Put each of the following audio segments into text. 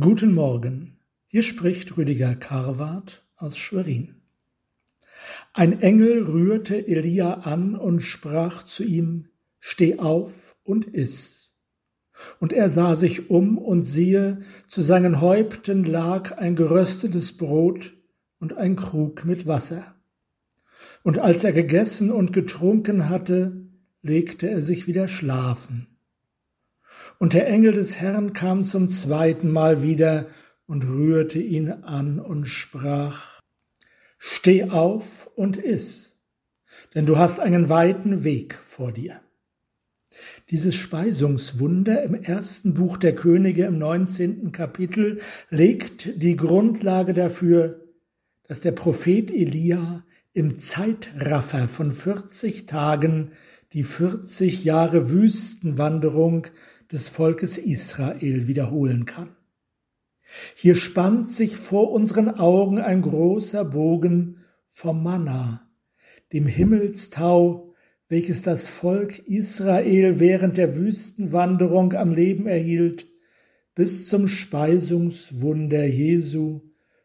Guten Morgen, hier spricht Rüdiger Karwart aus Schwerin. Ein Engel rührte Elia an und sprach zu ihm, Steh auf und iss. Und er sah sich um und siehe, zu seinen Häupten lag ein geröstetes Brot und ein Krug mit Wasser. Und als er gegessen und getrunken hatte, legte er sich wieder schlafen. Und der Engel des Herrn kam zum zweiten Mal wieder und rührte ihn an und sprach, Steh auf und iss, denn du hast einen weiten Weg vor dir. Dieses Speisungswunder im ersten Buch der Könige im neunzehnten Kapitel legt die Grundlage dafür, dass der Prophet Elia im Zeitraffer von 40 Tagen die 40 Jahre Wüstenwanderung des Volkes Israel wiederholen kann. Hier spannt sich vor unseren Augen ein großer Bogen vom Manna, dem Himmelstau, welches das Volk Israel während der Wüstenwanderung am Leben erhielt, bis zum Speisungswunder Jesu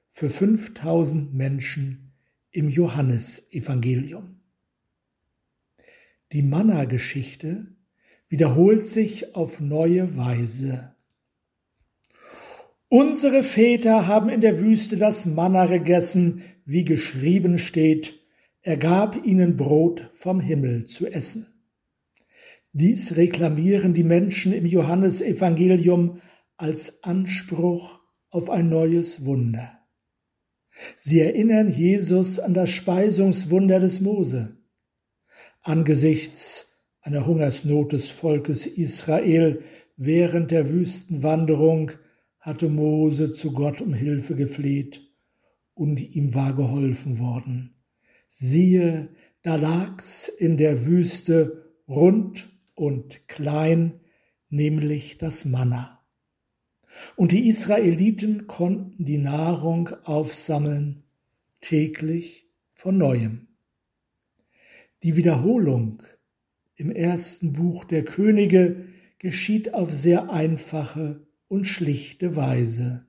für 5000 Menschen im Johannesevangelium. Die Manna-Geschichte wiederholt sich auf neue Weise. Unsere Väter haben in der Wüste das Manna gegessen, wie geschrieben steht, er gab ihnen Brot vom Himmel zu essen. Dies reklamieren die Menschen im Johannesevangelium als Anspruch auf ein neues Wunder. Sie erinnern Jesus an das Speisungswunder des Mose. Angesichts einer Hungersnot des Volkes Israel während der Wüstenwanderung hatte Mose zu Gott um Hilfe gefleht und ihm war geholfen worden. Siehe, da lag's in der Wüste rund und klein, nämlich das Manna. Und die Israeliten konnten die Nahrung aufsammeln, täglich von neuem. Die Wiederholung im ersten Buch der Könige geschieht auf sehr einfache und schlichte Weise.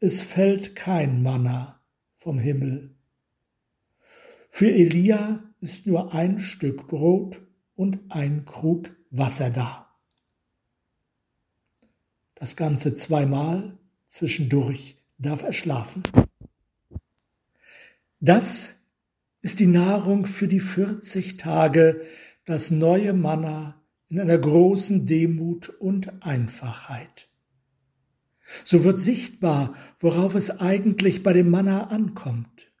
Es fällt kein Manna vom Himmel. Für Elia ist nur ein Stück Brot und ein Krug Wasser da. Das Ganze zweimal, zwischendurch darf er schlafen. Das ist die Nahrung für die 40 Tage, das neue Manna in einer großen Demut und Einfachheit. So wird sichtbar, worauf es eigentlich bei dem Manna ankommt.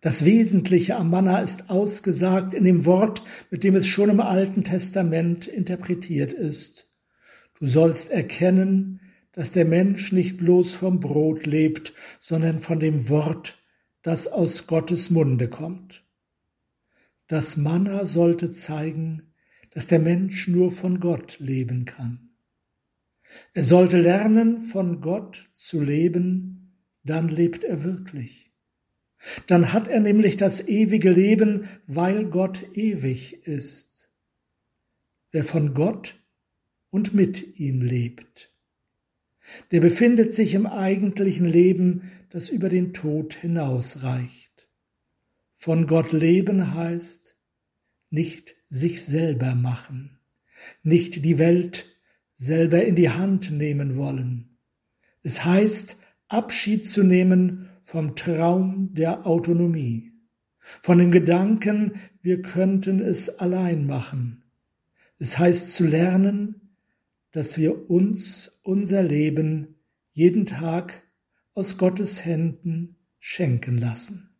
Das Wesentliche am Manna ist ausgesagt in dem Wort, mit dem es schon im Alten Testament interpretiert ist. Du sollst erkennen, dass der Mensch nicht bloß vom Brot lebt, sondern von dem Wort, das aus Gottes Munde kommt. Das Manna sollte zeigen, dass der Mensch nur von Gott leben kann. Er sollte lernen, von Gott zu leben, dann lebt er wirklich. Dann hat er nämlich das ewige Leben, weil Gott ewig ist. Wer von Gott und mit ihm lebt, der befindet sich im eigentlichen Leben, das über den Tod hinausreicht. Von Gott leben heißt nicht sich selber machen, nicht die Welt selber in die Hand nehmen wollen. Es heißt Abschied zu nehmen vom Traum der Autonomie, von dem Gedanken, wir könnten es allein machen. Es heißt zu lernen, dass wir uns unser Leben jeden Tag aus Gottes Händen schenken lassen.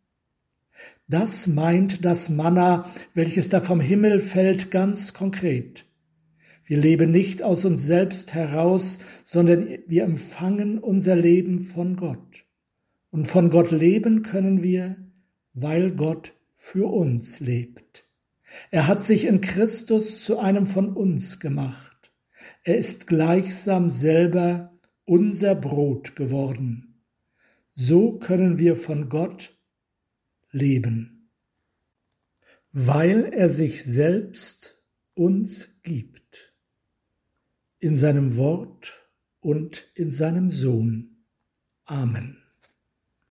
Das meint das Manna, welches da vom Himmel fällt, ganz konkret. Wir leben nicht aus uns selbst heraus, sondern wir empfangen unser Leben von Gott. Und von Gott leben können wir, weil Gott für uns lebt. Er hat sich in Christus zu einem von uns gemacht. Er ist gleichsam selber unser Brot geworden. So können wir von Gott leben, weil er sich selbst uns gibt, in seinem Wort und in seinem Sohn. Amen.